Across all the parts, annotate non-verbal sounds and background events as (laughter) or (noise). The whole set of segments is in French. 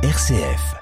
RCF.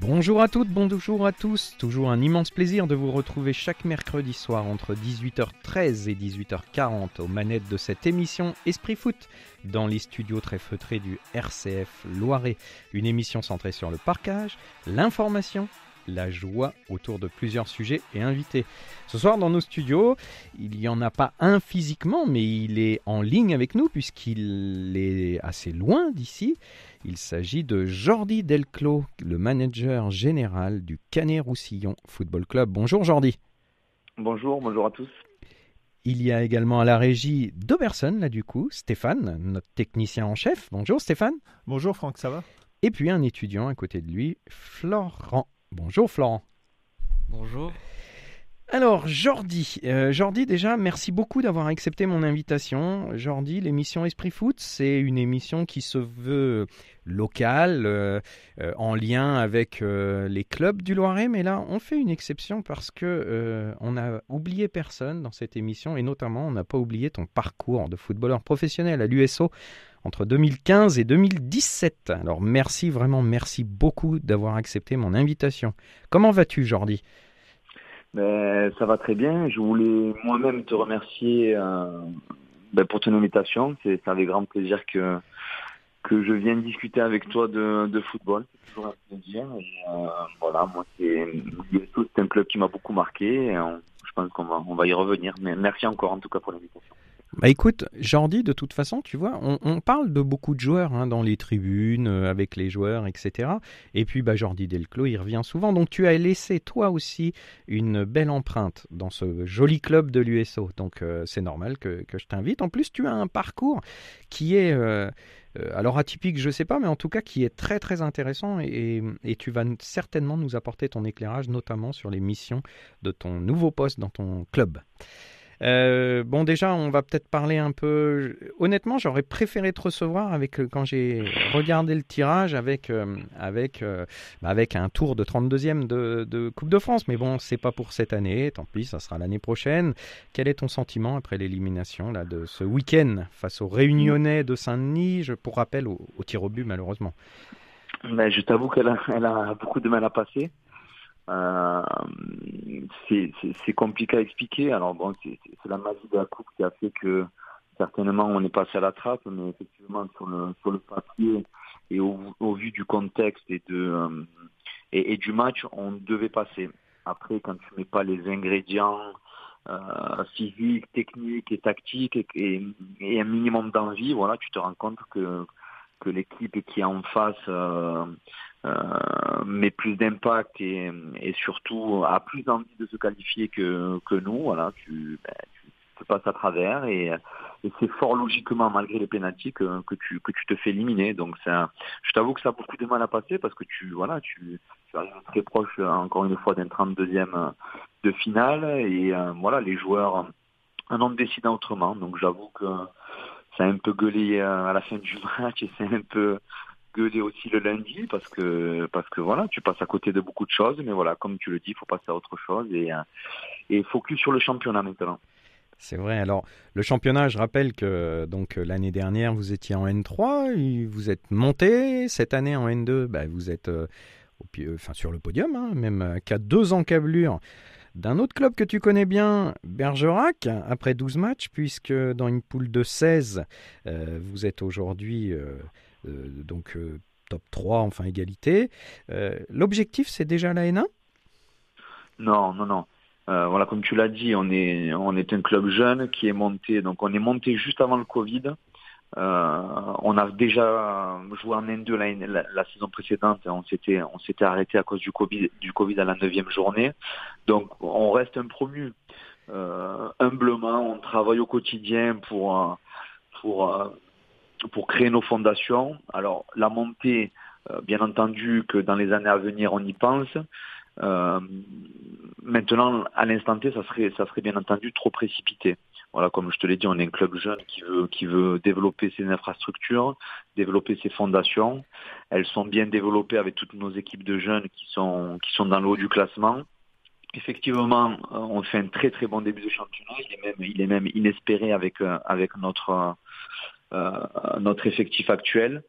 Bonjour à toutes, bonjour à tous. Toujours un immense plaisir de vous retrouver chaque mercredi soir entre 18h13 et 18h40 aux manettes de cette émission Esprit Foot dans les studios très feutrés du RCF Loiret. Une émission centrée sur le parcage, l'information la joie autour de plusieurs sujets et invités. Ce soir dans nos studios, il n'y en a pas un physiquement, mais il est en ligne avec nous puisqu'il est assez loin d'ici. Il s'agit de Jordi Delclos, le manager général du Canet-Roussillon Football Club. Bonjour Jordi. Bonjour, bonjour à tous. Il y a également à la régie deux personnes là du coup, Stéphane, notre technicien en chef. Bonjour Stéphane. Bonjour Franck, ça va? Et puis un étudiant à côté de lui, Florent. Bonjour Florent. Bonjour. Alors Jordi, euh, Jordi déjà merci beaucoup d'avoir accepté mon invitation. Jordi, l'émission Esprit Foot, c'est une émission qui se veut locale, euh, euh, en lien avec les clubs du Loiret, mais là on fait une exception parce que on n'a oublié personne dans cette émission et notamment on n'a pas oublié ton parcours de footballeur professionnel à l'USO entre 2015 et 2017. Alors merci, vraiment merci beaucoup d'avoir accepté mon invitation. Comment vas-tu Jordi? Ben, Ça va très bien. Je voulais moi-même te remercier euh, ben, pour ton invitation. C'est avec grand plaisir que, que je viens discuter avec toi de, football. C'est toujours un plaisir. Euh, voilà, moi c'est un club qui m'a beaucoup marqué. Et je pense qu'on va, on va y revenir. Mais merci encore en tout cas pour l'invitation. Bah écoute, Jordi, de toute façon, tu vois, on, parle de beaucoup de joueurs hein, dans les tribunes, euh, avec les joueurs, etc. Et puis, bah, Jordi Delclos, il revient souvent. Donc, tu as laissé toi aussi une belle empreinte dans ce joli club de l'USO. Donc, euh, c'est normal que, je t'invite. En plus, tu as un parcours qui est, euh, alors atypique, je ne sais pas, mais en tout cas qui est très très intéressant. et tu vas certainement nous apporter ton éclairage, notamment sur les missions de ton nouveau poste dans ton club. Euh, bon, déjà, on va peut-être parler un peu. Honnêtement, j'aurais préféré te recevoir avec euh, quand j'ai regardé le tirage avec euh, avec bah, avec un tour de 32e de, Coupe de France. Mais bon, c'est pas pour cette année. Tant pis, ça sera l'année prochaine. Quel est ton sentiment après l'élimination là de ce week-end face aux Réunionnais de Saint-Denis? Je pour rappel au, tir au but malheureusement. Ben, je t'avoue qu'elle a, elle a beaucoup de mal à passer. Euh, c'est compliqué à expliquer. Alors bon, c'est la magie de la coupe qui a fait que certainement on est passé à la trappe, mais effectivement sur le sur le papier et au, au vu du contexte et de euh, et, du match, on devait passer. Après, quand tu mets pas les ingrédients euh, physiques, techniques et tactiques et, et, un minimum d'envie, voilà, tu te rends compte que que l'équipe qui est en face euh, euh, met plus d'impact et, surtout a plus envie de se qualifier que, nous. Tu, ben, passes à travers et, c'est fort logiquement malgré les pénalties que, tu, que tu te fais éliminer. Donc je t'avoue que ça a beaucoup de mal à passer parce que tu, tu arrives très proche encore une fois d'un 32e de finale et euh, voilà les joueurs en ont décidé autrement. Donc j'avoue que ça a un peu gueulé à la fin du match et c'est un peu gueuler aussi le lundi parce que parce que voilà, tu passes à côté de beaucoup de choses, mais voilà, comme tu le dis, il faut passer à autre chose et, euh, et focus sur le championnat maintenant. C'est vrai. Alors, le championnat, je rappelle que donc l'année dernière, vous étiez en N3, vous êtes monté. Cette année, en N2, bah, vous êtes euh, au pied, enfin, sur le podium, hein, même qu'à deux encablures d'un autre club que tu connais bien, Bergerac, après 12 matchs, puisque dans une poule de 16, euh, vous êtes aujourd'hui euh, donc euh, top 3, enfin égalité. L'objectif, c'est déjà la N1 Non, non, non. voilà, comme tu l'as dit, on est, on est un club jeune qui est monté. Donc, on est monté juste avant le Covid. On a déjà joué en N2 la, la, saison précédente. On s'était, on s'était arrêté à cause du Covid, du Covid à la neuvième journée. Donc, on reste un promu. humblement, on travaille au quotidien pour, pour pour créer nos fondations. Alors la montée, euh, bien entendu que dans les années à venir on y pense. Euh, maintenant, à l'instant T, ça serait, ça serait bien entendu trop précipité. Voilà, comme je te l'ai dit, on est un club jeune qui veut, qui veut développer ses infrastructures, développer ses fondations. Elles sont bien développées avec toutes nos équipes de jeunes qui sont, qui sont dans le haut du classement. effectivement, on fait un très très bon début de championnat. Il est même, il est même inespéré avec avec notre notre effectif actuel.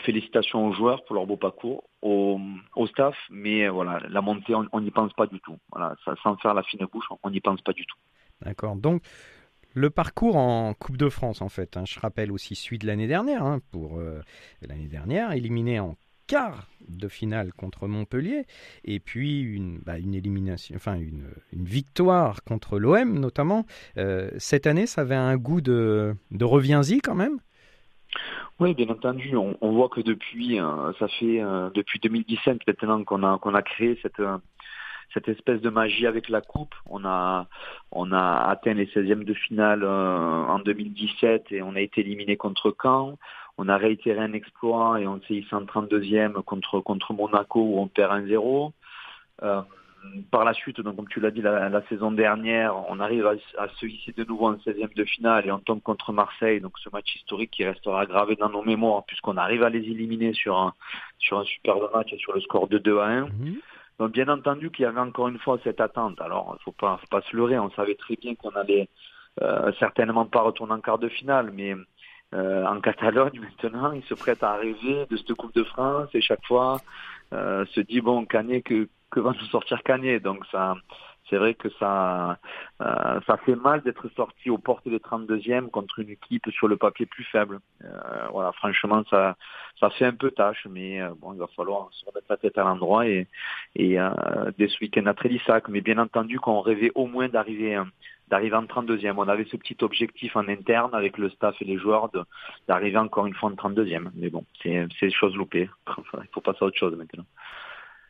félicitations aux joueurs pour leur beau parcours, au, staff, mais voilà, la montée, on n'y pense pas du tout. Voilà, sans faire la fine bouche, on n'y pense pas du tout. D'accord. Donc, le parcours en Coupe de France, en fait, hein, je rappelle aussi celui de l'année dernière, hein, pour euh, l'année dernière, éliminé en quart de finale contre Montpellier, et puis une, bah, élimination, enfin une, victoire contre l'OM notamment. Euh, cette année, ça avait un goût de, reviens-y quand même? Oui, bien entendu. On, on voit que depuis, euh, ça fait depuis 2017 maintenant qu'on a qu'on a créé cette cette espèce de magie avec la coupe. On a, atteint les 16e de finale euh, en 2017 et on a été éliminé contre Caen. On a réitéré un exploit et on s'est hissé en 32e contre, Monaco où on perd 1-0. Euh, par la suite, donc, comme tu l'as dit, la, saison dernière, on arrive à, se hisser de nouveau en 16e de finale et on tombe contre Marseille. Donc ce match historique qui restera gravé dans nos mémoires puisqu'on arrive à les éliminer sur un, sur un superbe match et sur le score de 2 à 1. Donc bien entendu qu'il y avait encore une fois cette attente. Alors il faut pas, faut pas se leurrer, on savait très bien qu'on allait euh, certainement pas retourner en quart de finale, mais euh, en Catalogne (laughs) maintenant, il se prête à arriver de cette Coupe de France et chaque fois euh, se dit bon Canet que que va nous sortir Canet? Donc ça c'est vrai que ça, euh, ça fait mal d'être sorti aux portes des 32e contre une équipe sur le papier plus faible. Euh, voilà, franchement, ça, ça fait un peu tâche, mais euh, bon, il va falloir se remettre la tête à l'endroit et, et dès ce week-end à Trélissac. Mais bien entendu, qu'on rêvait au moins d'arriver d'arriver en 32e. On avait ce petit objectif en interne avec le staff et les joueurs d'arriver encore une fois en 32e. Mais bon, c'est des choses loupées. Il faut passer à autre chose maintenant.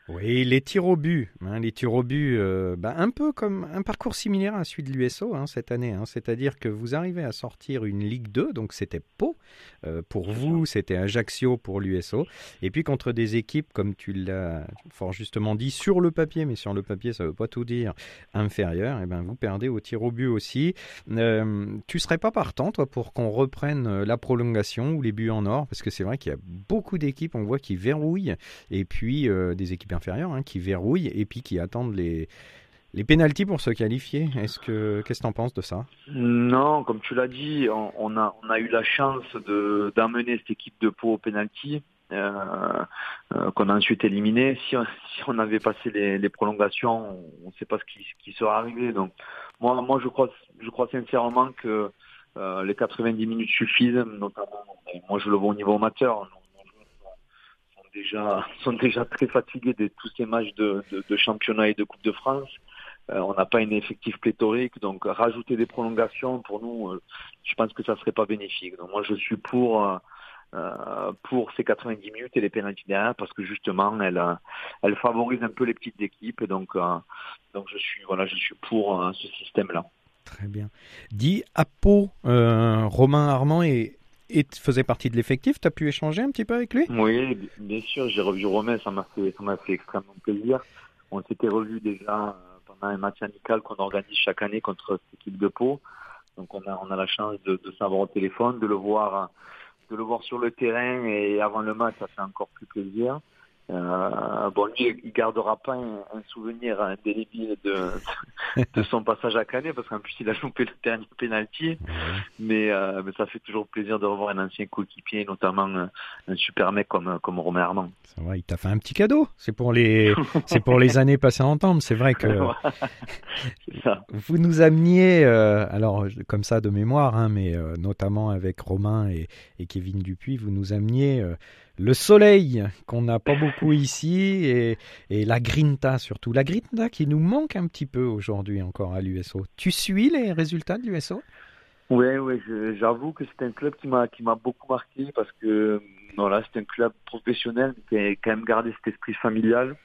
Oui, les tirs au but, hein, les tirs au but, euh, bah, un peu comme un parcours similaire à celui de l'USO hein, cette année. Hein. C'est-à-dire que vous arrivez à sortir une Ligue 2, donc c'était Pau euh, pour vous, c'était Ajaccio pour l'USO. Et puis contre des équipes, comme tu l'as fort justement dit, sur le papier, mais sur le papier ça ne veut pas tout dire, inférieur, et eh ben vous perdez au tir au but aussi. Euh, tu serais pas partant, toi, pour qu'on reprenne la prolongation ou les buts en or? Parce que c'est vrai qu'il y a beaucoup d'équipes, on voit, qui verrouillent, et puis des équipes inférieurs hein, qui verrouillent et puis qui attendent les, les pénalties pour se qualifier. Est-ce que qu'est-ce que en penses de ça? Non, comme tu l'as dit, on, a on a eu la chance de d'amener cette équipe de Pau au pénalty. Euh, euh, qu'on a ensuite éliminé. Si on, avait passé les, les prolongations, on ne sait pas ce qui, qui sera arrivé. Donc, moi, moi, je crois, je crois sincèrement que euh, les 90 minutes suffisent. Notamment, moi, je le vois au niveau amateur déjà (laughs) sont déjà très fatigués de tous ces matchs de, de, championnat et de Coupe de France. Euh, on n'a pas un effectif pléthorique, donc rajouter des prolongations pour nous, euh, je pense que ça serait pas bénéfique. Donc moi je suis pour euh, pour ces 90 minutes et les pénalties derrière parce que justement elle elle favorise un peu les petites équipes donc donc je suis voilà je suis pour ce système là. Très bien. Dit à Pau, Romain Armand est faisait partie de l'effectif. Tu as pu échanger un petit peu avec lui? Oui, bien sûr. J'ai revu Romain, ça m'a fait, fait extrêmement plaisir. On s'était revu déjà euh, pendant un match amical qu'on organise chaque année contre cette équipe de Pau. Donc on a, on a la chance de, de savoir au téléphone, de le voir, de le voir sur le terrain et avant le match, ça fait encore plus plaisir. Euh, bon, lui, il gardera pas un, souvenir indélébile de, (laughs) de son passage à Canet, parce qu'en plus, il a loupé le dernier penalty. Mais, euh, mais ça fait toujours plaisir de revoir un ancien coéquipier, notamment un, un, super mec comme, comme Romain Armand. Ça va, il t'a fait un petit cadeau. C'est pour les, (laughs) c'est pour les années passées ensemble. C'est vrai que (laughs) vous nous ameniez, euh, alors comme ça de mémoire, hein, mais euh, notamment avec Romain et, et, Kevin Dupuis, vous nous ameniez euh, le soleil qu'on n'a pas beaucoup ici et, la grinta surtout. La grinta qui nous manque un petit peu aujourd'hui encore à l'USO. Tu suis les résultats de l'USO Oui, oui, j'avoue que c'est un club qui m'a beaucoup marqué parce que voilà, c'est un club professionnel qui a quand même gardé cet esprit familial.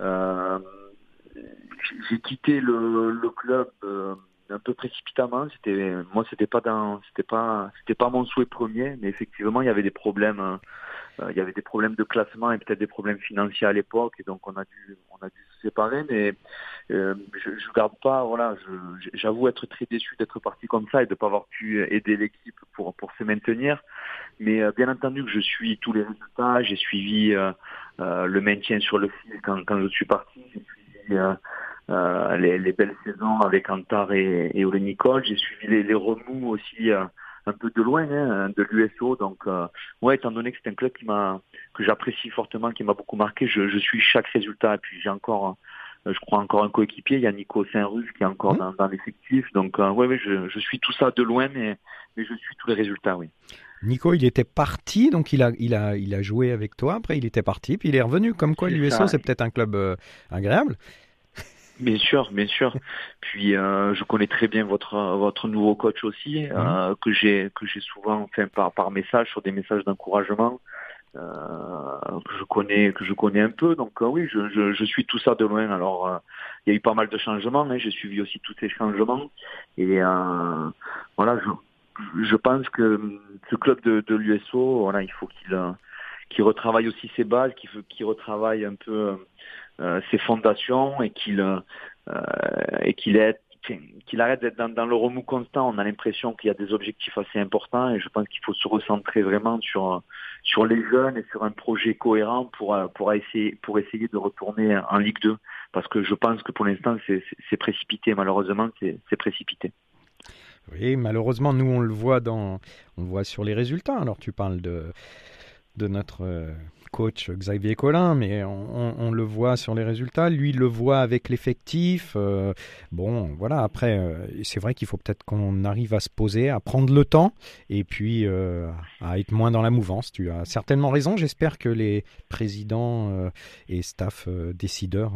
Euh, j'ai quitté le, club euh, un peu précipitamment. C'était moi, c'était pas dans, c'était pas, c'était pas mon souhait premier, mais effectivement, il y avait des problèmes. Euh, il y avait des problèmes de classement et peut-être des problèmes financiers à l'époque, et donc on a dû, on a dû se séparer. Mais euh, je, je garde pas, voilà, j'avoue être très déçu d'être parti comme ça et de pas avoir pu aider l'équipe pour pour se maintenir. Mais euh, bien entendu que je suis tous les résultats. J'ai suivi le maintien sur le fil quand quand je suis parti. J'ai suivi les, les, belles saisons avec Antar et, et. J'ai suivi les, les remous aussi un peu de loin hein, de l'USO. Donc, euh, ouais, étant donné que c'est un club qui m'a que j'apprécie fortement, qui m'a beaucoup marqué, je, je, suis chaque résultat. Et puis j'ai encore, euh, je crois encore un coéquipier, il y a Nico Saint-Ruf qui est encore mmh. dans, l'effectif. Donc, euh, ouais, ouais, je, je, suis tout ça de loin, mais, mais je suis tous les résultats, oui. Nico, il était parti, donc il a, il a, il a joué avec toi. Après, il était parti, puis il est revenu. Comme quoi, l'USO, c'est peut-être un club agréable. Bien sûr, bien sûr. Puis euh, je connais très bien votre votre nouveau coach aussi, mhm. euh, que j'ai que j'ai souvent fait par par message sur des messages d'encouragement. Euh, que je connais que je connais un peu donc oui je, je, je, suis tout ça de loin alors il y a eu pas mal de changements hein, j'ai suivi aussi tous ces changements et voilà je, je pense que ce club de, de l'USO voilà il faut qu'il qu'il retravaille aussi ses bases qu'il qu'il retravaille un peu euh, ses fondations et qu'il euh, et qu'il est qu'il arrête d'être dans, le remous constant. On a l'impression qu'il y a des objectifs assez importants et je pense qu'il faut se recentrer vraiment sur sur les jeunes et sur un projet cohérent pour pour essayer pour essayer de retourner en Ligue 2 parce que je pense que pour l'instant c'est précipité malheureusement c'est précipité. Oui, malheureusement nous on le voit dans on le voit sur les résultats. Alors tu parles de de notre euh, coach Xavier Collin, mais on, le voit sur les résultats. Lui, il le voit avec l'effectif. Euh, bon, voilà, après, euh, c'est vrai qu'il faut peut-être qu'on arrive à se poser, à prendre le temps et puis à être moins dans la mouvance. Tu as certainement raison. J'espère que les présidents et staff décideurs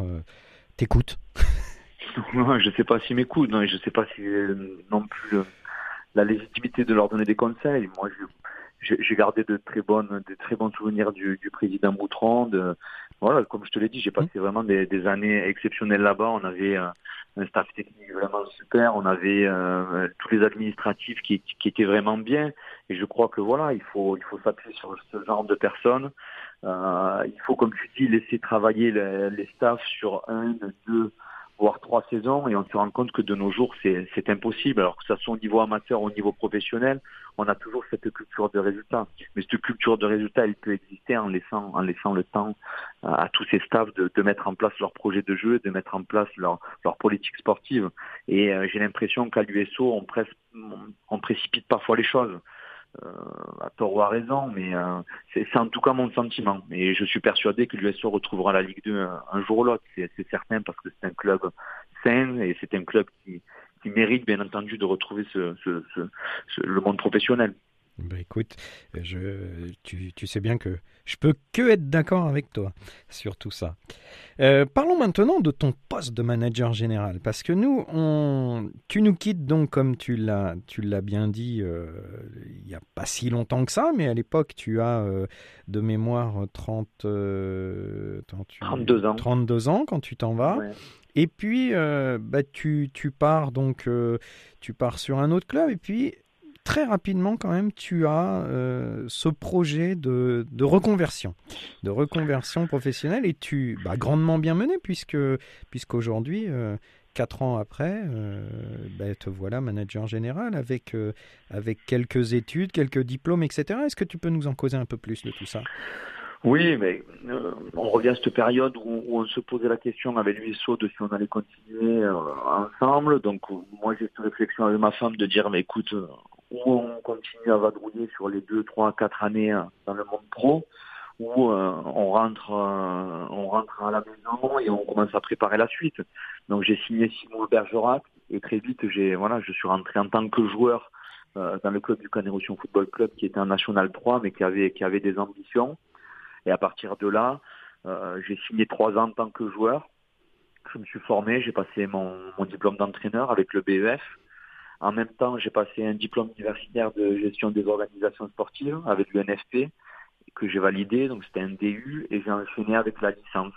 t'écoutent. (laughs) je ne sais pas s'ils m'écoutent, je ne sais pas si non plus la légitimité de leur donner des conseils. Moi, je j'ai gardé de très bonnes, de très bons souvenirs du, du président Boutron. De, voilà, comme je te l'ai dit, j'ai passé mmh. vraiment des, des, années exceptionnelles là-bas. On avait euh, un staff technique vraiment super. On avait euh, tous les administratifs qui, qui, étaient vraiment bien. Et je crois que voilà, il faut, il faut s'appuyer sur ce genre de personnes. Euh, il faut, comme tu dis, laisser travailler les, les staffs sur un, deux voire trois saisons et on se rend compte que de nos jours c'est impossible. Alors que ça soit au niveau amateur ou au niveau professionnel on a toujours cette culture de résultat. Mais cette culture de résultat elle peut exister en laissant en laissant le temps à tous ces staffs de, mettre en place leur projet de jeu de mettre en place leur leur politique sportive. Et euh, j'ai l'impression qu'à l'USO on, on précipite parfois les choses. euh, à tort ou à raison, mais euh, c'est en tout cas mon sentiment. Et je suis persuadé que l'USO retrouvera la Ligue 2 un, jour ou l'autre, c'est certain, parce que c'est un club sain et c'est un club qui, mérite bien entendu de retrouver le monde professionnel. Bah écoute, tu, sais bien que je peux que être d'accord avec toi sur tout ça. Euh, parlons maintenant de ton poste de manager général, parce que nous, on, tu nous quittes donc, comme tu l'as, tu l'as bien dit, euh, il n'y a pas si longtemps que ça, mais à l'époque, tu as euh, de mémoire 30, 32 ans. 32 ans quand tu t'en vas. Et puis, bah, tu, tu pars donc, tu pars sur un autre club, et puis très rapidement quand même, tu as euh, ce projet de, reconversion, de reconversion professionnelle et tu bah, grandement bien mené puisque puisqu'aujourd'hui, euh, quatre ans après, euh, bah, te voilà manager général avec avec quelques études, quelques diplômes, etc. Est-ce que tu peux nous en causer un peu plus de tout ça? Oui, mais on revient à cette période où, on se posait la question avec l'USO de si on allait continuer ensemble. Donc moi j'ai cette réflexion avec ma femme de dire mais écoute, où on continue à vadrouiller sur les deux, trois, quatre années hein, dans le monde pro, où euh, on rentre, euh, on rentre à la maison et on commence à préparer la suite. Donc j'ai signé Simon Bergerac et très vite j'ai, voilà, je suis rentré en tant que joueur euh, dans le club du Canet Football Club qui était un National 3 mais qui avait, qui avait des ambitions. Et à partir de là, j'ai signé trois ans en tant que joueur. Je me suis formé, j'ai passé mon, mon diplôme d'entraîneur avec le BEF. En même temps, j'ai passé un diplôme universitaire de gestion des organisations sportives avec l'UNFP que j'ai validé, donc c'était un DU, et j'ai enchaîné avec la licence.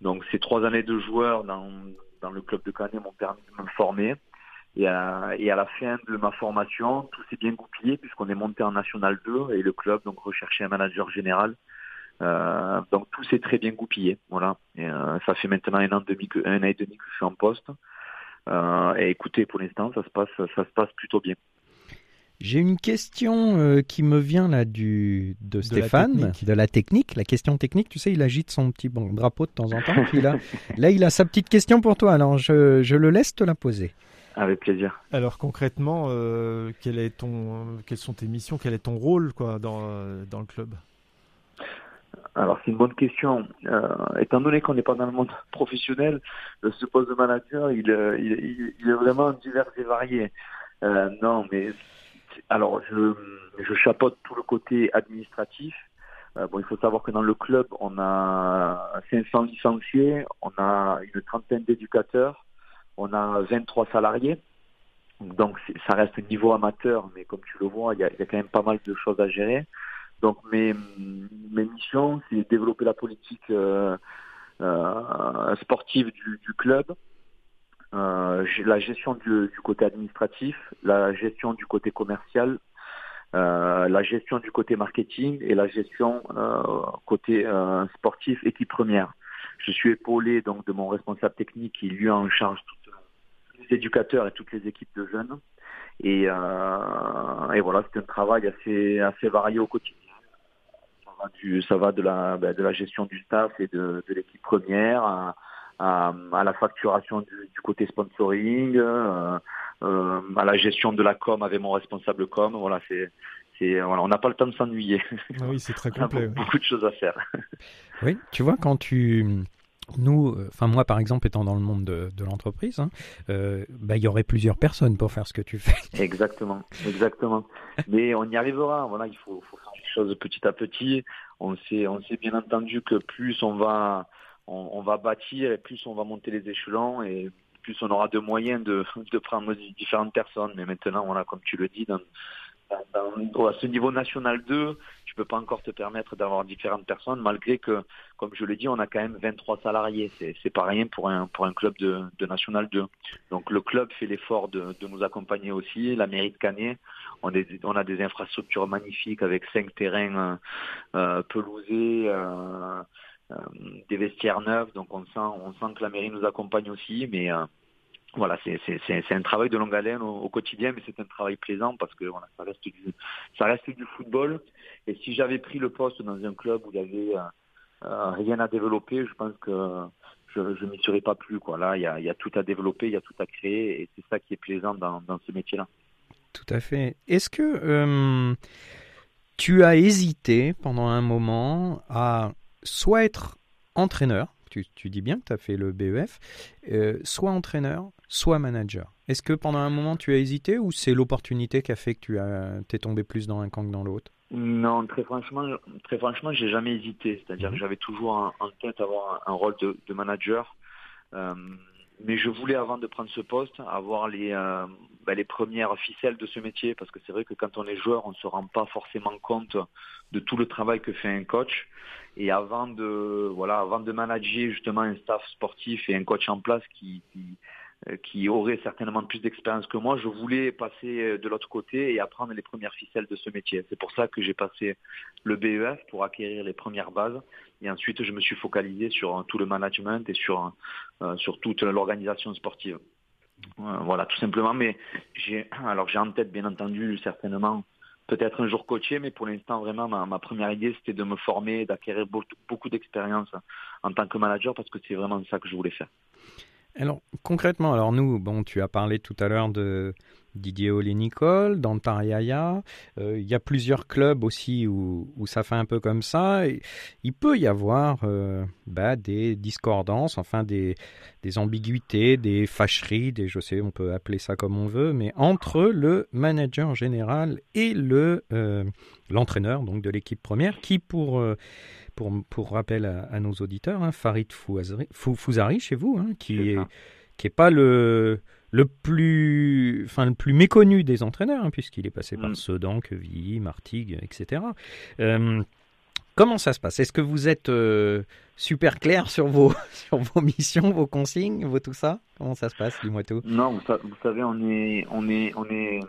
Donc ces trois années de joueur dans, dans le club de Canet m'ont permis de me former. Et à, et à, la fin de ma formation, tout s'est bien goupillé puisqu'on est monté en National 2 et le club donc recherchait un manager général. Euh, donc tout s'est très bien goupillé. Voilà. Et, euh, ça fait maintenant un an, demi que, un an et demi que je suis en poste. Euh, et écoutez, pour l'instant, ça se passe, ça se passe plutôt bien. J'ai une question euh, qui me vient là du de, Stéphane, de la technique. La question technique, tu sais, il agite son petit bon, drapeau de temps en temps. Puis là, (laughs) là, il a sa petite question pour toi. Alors, je, je le laisse te la poser. Avec plaisir. Alors concrètement, euh, quel est ton, quelles sont tes missions, quel est ton rôle quoi, dans, dans le club? Alors c'est une bonne question. Euh, étant donné qu'on n'est pas dans le monde (laughs) professionnel, ce poste de manager, il, il, il est vraiment divers et varié. Euh, non, mais alors je, je chapeaute tout le côté administratif. Euh, bon, il faut savoir que dans le club, on a 500 licenciés, on a une trentaine d'éducateurs, on a 23 salariés. Donc ça reste niveau amateur, mais comme tu le vois, il y a quand même pas mal de choses à gérer. Donc mes, missions, c'est développer la politique euh, euh, sportive du, club, euh, la gestion du, côté administratif, la gestion du côté commercial, la gestion du côté marketing et la gestion côté sportif équipe première. Je suis épaulé donc de mon responsable technique qui lui en charge tous les éducateurs et toutes les équipes de jeunes. Et, voilà, c'est un travail assez varié au quotidien ça va de la, ben, de la gestion du staff et de, de l'équipe première à, à, la facturation du, du côté sponsoring, euh, euh, à la gestion de la com avec mon responsable com. Voilà, c'est voilà, on n'a pas le temps de s'ennuyer. Ah oui, c'est très (laughs) complet. beaucoup de choses à faire. Oui, tu vois quand tu nous, euh, enfin moi par exemple étant dans le monde de, l'entreprise, hein, euh, bah, il y aurait plusieurs personnes pour faire ce que tu fais. (laughs) Exactement, exactement. Mais on y arrivera. Voilà, il faut, faire les choses petit à petit. On sait, on sait bien entendu que plus on va, on, va bâtir et plus on va monter les échelons et plus on aura de moyens de, (laughs) de prendre différentes personnes. Mais maintenant, voilà, comme tu le dis, dans, à ce niveau national 2, tu peux pas encore te permettre d'avoir différentes personnes, malgré que, comme je l'ai dit, on a quand même 23 salariés. C'est, c'est pas rien pour un, pour un club de, de national 2. Donc le club fait l'effort de, de nous accompagner aussi. La mairie de Canet, on, on a des infrastructures magnifiques avec cinq terrains euh, pelousés. Euh, euh, des vestiaires neufs, donc on sent, on sent que la mairie nous accompagne aussi, mais euh, voilà, c'est un travail de longue haleine au, quotidien, mais c'est un travail plaisant parce que ça reste du, ça reste du football. Et si j'avais pris le poste dans un club où il y avait euh, euh rien à développer, je pense que je ne m'y serais pas plus. Quoi. Là, il y a, y a, tout à développer, il y a tout à créer, et c'est ça qui est plaisant dans, dans ce métier-là. Tout à fait. Est-ce que euh, tu as hésité pendant un moment à soit être entraîneur, tu, tu dis bien que tu as fait le BEF, euh, soit entraîneur, soit manager. Est-ce que pendant un moment tu as hésité ou c'est l'opportunité qui a fait que tu as, es tombé plus dans un camp que dans l'autre? Non, très franchement, très franchement, j'ai jamais hésité. C'est-à-dire que mhm. j'avais toujours en, tête avoir un, rôle de, de manager. Euh, mais je voulais, avant de prendre ce poste, avoir les, euh, ben, les premières ficelles de ce métier, parce que c'est vrai que quand on est joueur, on ne se rend pas forcément compte de tout le travail que fait un coach. Et avant de, voilà, avant de manager justement un staff sportif et un coach en place qui, qui, qui aurait certainement plus d'expérience que moi, je voulais passer euh, de l'autre côté et apprendre les premières ficelles de ce métier. C'est pour ça que j'ai passé le BEF pour acquérir les premières bases. Et ensuite, je me suis focalisé sur euh, tout le management et sur, sur toute l'organisation sportive. Voilà, tout simplement. Mais j'ai, (clears throat) alors j'ai en tête, bien entendu, certainement, peut-être un jour coacher, mais pour l'instant, vraiment, ma, première idée, c'était de me former, d'acquérir beaucoup d'expérience en tant que manager, parce que c'est vraiment ça que je voulais faire. Alors concrètement, alors nous, bon, tu as parlé tout à l'heure de Didier Olé-Nicole, d'Antariaya. Euh, il y a plusieurs clubs aussi où, où, ça fait un peu comme ça. Il peut y avoir euh, bah, des discordances, enfin des, des ambiguïtés, des fâcheries, des, je sais, on peut appeler ça comme on veut, mais entre le manager général et le euh, l'entraîneur donc de l'équipe première, qui pour pour, pour rappel à, à nos auditeurs, hein, Farid Fouzari, Fouzari chez vous, hein, qui est, qui est pas le le plus, enfin le plus méconnu des entraîneurs, hein, puisqu'il est passé par mm. Sedan, Quevilly, Martigues, etc. Euh, comment ça se passe? Est-ce que vous êtes euh, super clair sur vos, (laughs) sur vos missions, vos consignes, vos tout ça? Comment ça se passe? Dis-moi tout. Non, vous, vous, savez, on est, on est, on est,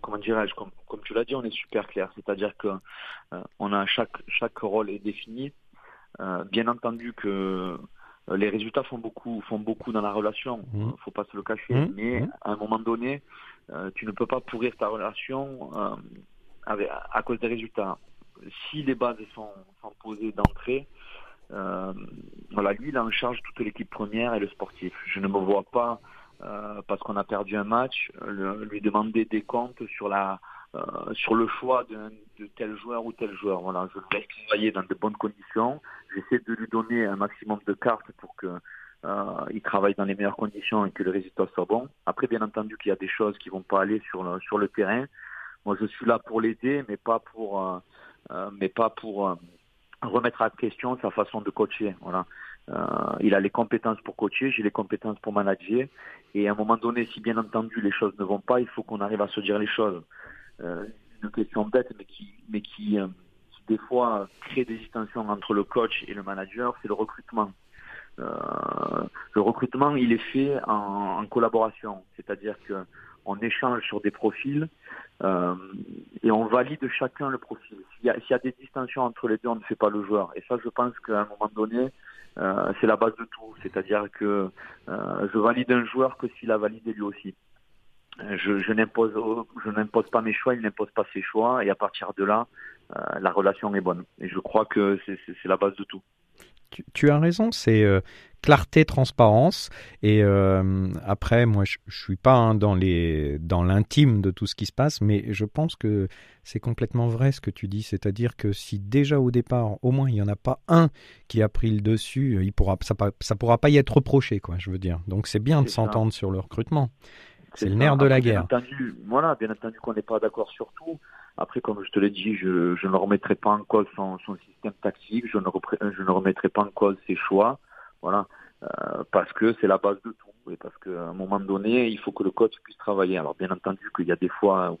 comment dirais-je, comme, comme, tu l'as dit, on est super clair. C'est-à-dire que euh, on a chaque chaque rôle est défini. Euh, bien entendu que les résultats font beaucoup, font beaucoup dans la relation. Mmh. Faut pas se le cacher. Mmh. Mais Mmh. à un moment donné, euh, tu ne peux pas pourrir ta relation euh, avec, à cause des résultats. Si les bases sont, sont posées d'entrée, euh, voilà, lui, il a en charge toute l'équipe première et le sportif. Je ne me vois pas, euh, parce qu'on a perdu un match, lui demander des comptes sur la euh, sur le choix d'un- de, tel joueur ou tel joueur. Voilà, je le laisse travailler dans de bonnes conditions. J'essaie de lui donner un maximum de cartes pour que euh, il travaille dans les meilleures conditions et que le résultat soit bon. Après, bien entendu, qu'il y a des choses qui vont pas aller sur le, sur le terrain. Moi, je suis là pour l'aider, mais pas pour, euh, euh, mais pas pour remettre en question sa façon de coacher. Voilà. Euh, il a les compétences pour coacher, j'ai les compétences pour manager. Et à un moment donné, si bien entendu les choses ne vont pas, il faut qu'on arrive à se dire les choses. Euh, une question bête, mais qui, mais qui, euh, des fois crée des distensions entre le coach et le manager, c'est le recrutement. Euh, le recrutement, il est fait en, collaboration, c'est-à-dire que on échange sur des profils euh, et on valide chacun le profil. S'il y, y a des distensions entre les deux, on ne fait pas le joueur. Et ça, je pense qu'à un moment donné, euh, c'est la base de tout. C'est-à-dire que euh, je valide un joueur que s'il a validé lui aussi. Je, n'impose, je n'impose pas mes choix, il n'impose pas ses choix, et à partir de là, euh, la relation est bonne. Et je crois que c'est, la base de tout. Tu, tu as raison, c'est clarté, transparence. Et euh, après, moi, je, je suis pas hein, dans les dans l'intime de tout ce qui se passe, mais je pense que c'est complètement vrai ce que tu dis. C'est-à-dire que si déjà au départ, au moins, il y en a pas un qui a pris le dessus, il pourra ça, ça pourra pas y être reproché, quoi. Je veux dire. Donc c'est bien de s'entendre sur le recrutement. C'est le nerf de la guerre. Bien entendu, voilà, bien entendu qu'on n'est pas d'accord sur tout. Après, comme je te l'ai dit, je, je ne remettrai pas en cause son, son système tactique, ne, je ne remettrai pas en cause ses choix, voilà, euh, parce que c'est la base de tout, et parce qu'à un moment donné, il faut que le coach puisse travailler. Alors, bien entendu qu'il y a des fois où,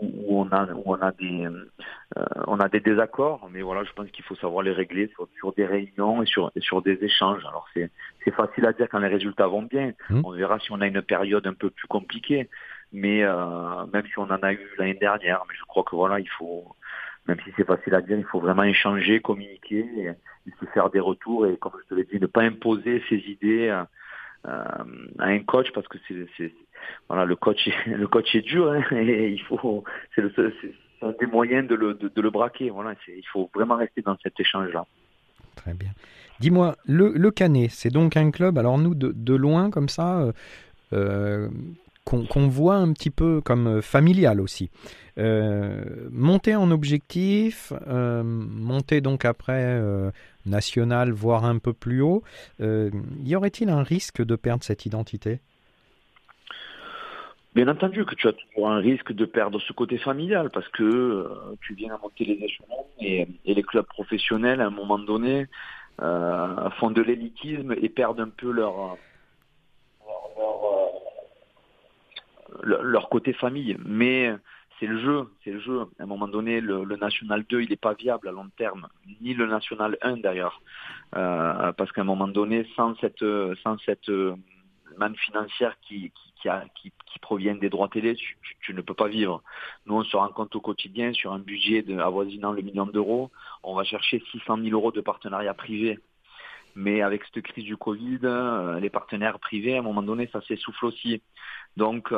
où on a, où on a des, euh, on a des désaccords, mais voilà, je pense qu'il faut savoir les régler sur, sur des réunions et sur, et sur des échanges. Alors, c'est, c'est facile à dire quand les résultats vont bien. Mmh. On verra si on a une période un peu plus compliquée. Mais euh, même si on en a eu l'année dernière, mais je crois que voilà, il faut, même si c'est facile à dire, il faut vraiment échanger, communiquer, et, et faire des retours et comme je te l'ai dit, ne pas imposer ses idées euh, euh, à un coach parce que c'est, voilà, le coach, (laughs) le coach est dur hein, (laughs) et il faut, c'est un des moyens de le, de, le braquer. Voilà, il faut vraiment rester dans cet échange-là. Très bien. Dis-moi, le, Canet, c'est donc un club, alors nous, de, de loin, comme ça, euh, qu'on voit un petit peu comme euh, familial aussi. Euh, monter en objectif, euh, monter donc après national, voire un peu plus haut, y aurait-il un risque de perdre cette identité? Bien entendu que tu as toujours un risque de perdre ce côté familial parce que tu viens à monter les échelons et, et les clubs professionnels à un moment donné font de l'élitisme et perdent un peu leur, leur, euh, leur- côté famille. Mais c'est le jeu, c'est le jeu. À un moment donné, le, National 2, il n'est pas viable à long terme, ni le National 1 d'ailleurs, Euh, parce qu'à un moment donné, sans cette sans cette euh, manne financière qui, qui, proviennent des droits télé, tu, tu, ne peux pas vivre. Nous, on se rend compte au quotidien, sur un budget de, avoisinant le million d'euros, on va chercher 600 000 euros de partenariat privé. Mais avec cette crise du Covid, euh, les partenaires privés, à un moment donné, ça s'essouffle aussi. Donc,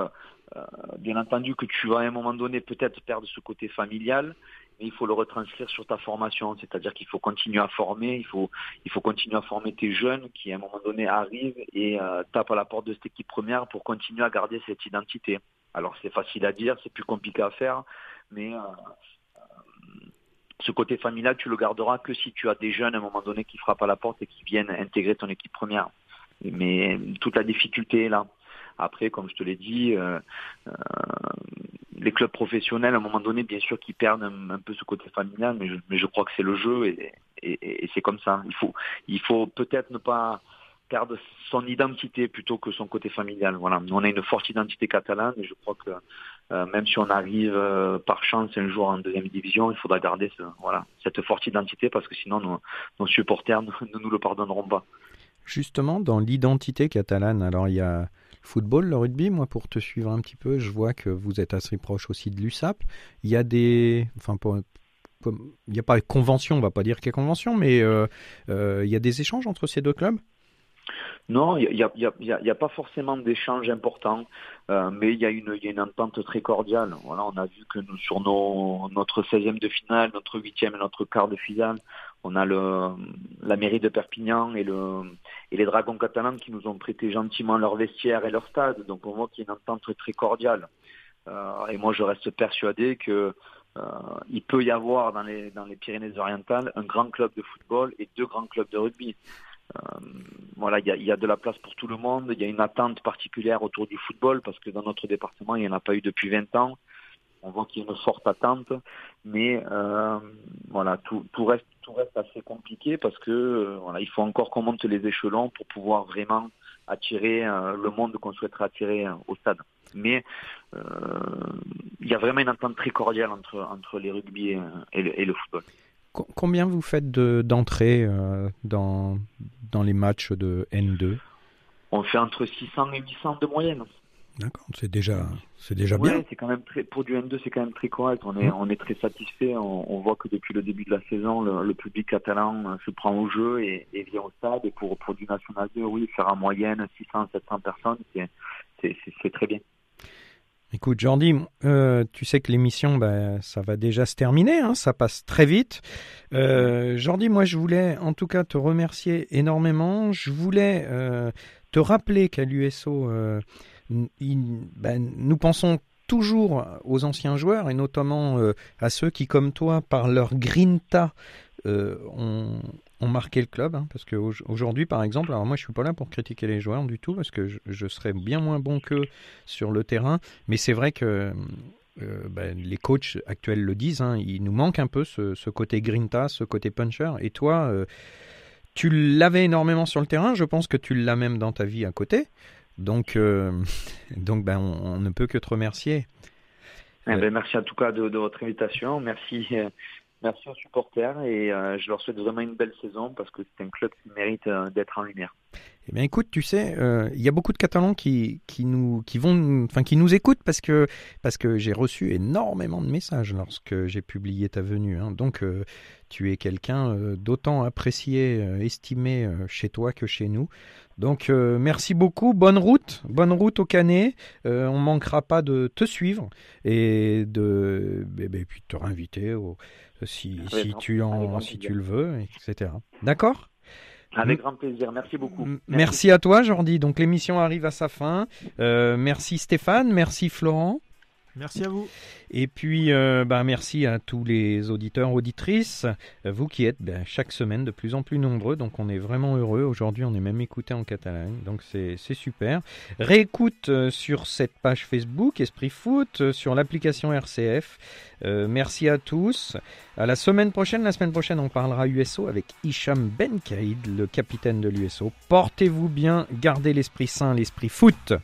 bien entendu que tu vas à un moment donné peut-être perdre ce côté familial, mais il faut le retranscrire sur ta formation. C'est-à-dire qu'il faut continuer à former, il faut, il faut continuer à former tes jeunes qui, à un moment donné, arrivent et euh, tapent à la porte de cette équipe première pour continuer à garder cette identité. Alors, c'est facile à dire, c'est plus compliqué à faire, mais euh, euh, ce côté familial, tu le garderas que si tu as des jeunes à un moment donné qui frappent à la porte et qui viennent intégrer ton équipe première. Mais toute la difficulté est là. Après, comme je te l'ai dit, euh, euh, les clubs professionnels, à un moment donné, bien sûr, qu'ils perdent un, peu ce côté familial, mais je, crois que c'est le jeu et, c'est comme ça. Il faut, il faut peut-être ne pas perdre son identité plutôt que son côté familial. Voilà, nous on a une forte identité catalane et je crois que euh, même si on arrive par chance un jour en deuxième division, il faudra garder voilà, cette forte identité parce que sinon nos, supporters (laughs) ne, nous le pardonneront pas. Justement, dans l'identité catalane, alors il y a football, le rugby, moi pour te suivre un petit peu, je vois que vous êtes assez proche aussi de l'USAP. Il y a des... Enfin, il n'y a pas de convention, on va pas dire qu'il y a convention, mais euh, euh, il y a des échanges entre ces deux clubs? Non, il n'y a, a, a, pas forcément d'échanges importants, euh, mais il y, a une, y a une entente très cordiale. Voilà, on a vu que nous, sur notre 16e de finale, notre 8e et notre quart de finale, on a le, la mairie de Perpignan et, le, et les Dragons catalans qui nous ont prêté gentiment leur vestiaire et leur stade. Donc on voit qu'il y a une entente très, cordiale. Euh, et moi, je reste persuadé que euh, il peut y avoir dans les, dans les Pyrénées-Orientales un grand club de football et deux grands clubs de rugby. Euh, voilà, il y y a, de la place pour tout le monde. Il y a une attente particulière autour du football parce que dans notre département, il n'y en a pas eu depuis 20 ans. On voit qu'il y a une forte attente, mais euh, voilà, tout, tout, reste, tout reste assez compliqué parce que euh, voilà, il faut encore qu'on monte les échelons pour pouvoir vraiment attirer euh, le monde qu'on souhaiterait attirer au stade. Mais il y a vraiment une entente très cordiale entre, entre les rugby et, et, le, et le football. Combien vous faites d'entrées dans, dans les matchs de N2 On fait entre 600 et 800 de moyenne. D'accord, c'est déjà, c'est déjà bien. c'est quand même très, pour du N2, c'est quand même très correct. On est, mmh. on est très satisfait. On, on, voit que depuis le début de la saison, le, le public catalan se prend au jeu et, et, vient au stade. Et pour, pour du National 2, oui, faire en moyenne 600, 700 personnes, c'est très bien. Écoute, Jordi, euh, tu sais que l'émission, bah, ça va déjà se terminer, hein, ça passe très vite. Euh, Jordi, moi, je voulais en tout cas te remercier énormément. Je voulais euh, te rappeler qu'à l'USO, ben, nous pensons toujours aux anciens joueurs et notamment euh, à ceux qui, comme toi, par leur grinta, euh, ont, marqué le club. Hein, parce qu'aujourd'hui, par exemple, alors moi je suis pas là pour critiquer les joueurs du tout, parce que je, serais bien moins bon qu'eux sur le terrain. Mais c'est vrai que euh, ben, les coachs actuels le disent, hein, il nous manque un peu ce, ce, côté grinta, ce côté puncher. Et toi, tu l'avais énormément sur le terrain, je pense que tu l'as même dans ta vie à côté. Donc, euh, (laughs) ben, on, ne peut que te remercier. Eh ben, merci en tout cas de, votre invitation. Merci Merci aux supporters et euh, je leur souhaite vraiment une belle saison parce que c'est un club qui mérite euh, d'être en lumière. Eh bien, écoute, tu sais, il euh, y a beaucoup de Catalans qui, qui nous, qui vont, enfin, qui nous écoutent parce que, parce que j'ai reçu énormément de messages lorsque j'ai publié ta venue. Hein. Donc, euh, tu es quelqu'un euh, d'autant apprécié, estimé chez toi que chez nous. Donc, merci beaucoup. Bonne route, bonne route au Canet. on manquera pas de te suivre et de, et, et puis de te réinviter au, si, oui, si tu en, si tu le veux, etc. D'accord? Avec grand plaisir. Merci beaucoup. Merci, merci à toi, Jordi. Donc l'émission arrive à sa fin. Euh, merci Stéphane, merci Florent. Merci à vous. Et puis, euh, bah, merci à tous les auditeurs, auditrices, vous qui êtes bah, chaque semaine de plus en plus nombreux. Donc, on est vraiment heureux. Aujourd'hui, on est même écouté en Catalogne. Donc, c'est super. Réécoute euh, sur cette page Facebook, Esprit Foot, euh, sur l'application RCF. Euh, merci à tous. À la semaine prochaine. La semaine prochaine, on parlera USO avec Hicham Benkaïd, le capitaine de l'USO. Portez-vous bien, gardez l'esprit sain, l'esprit foot.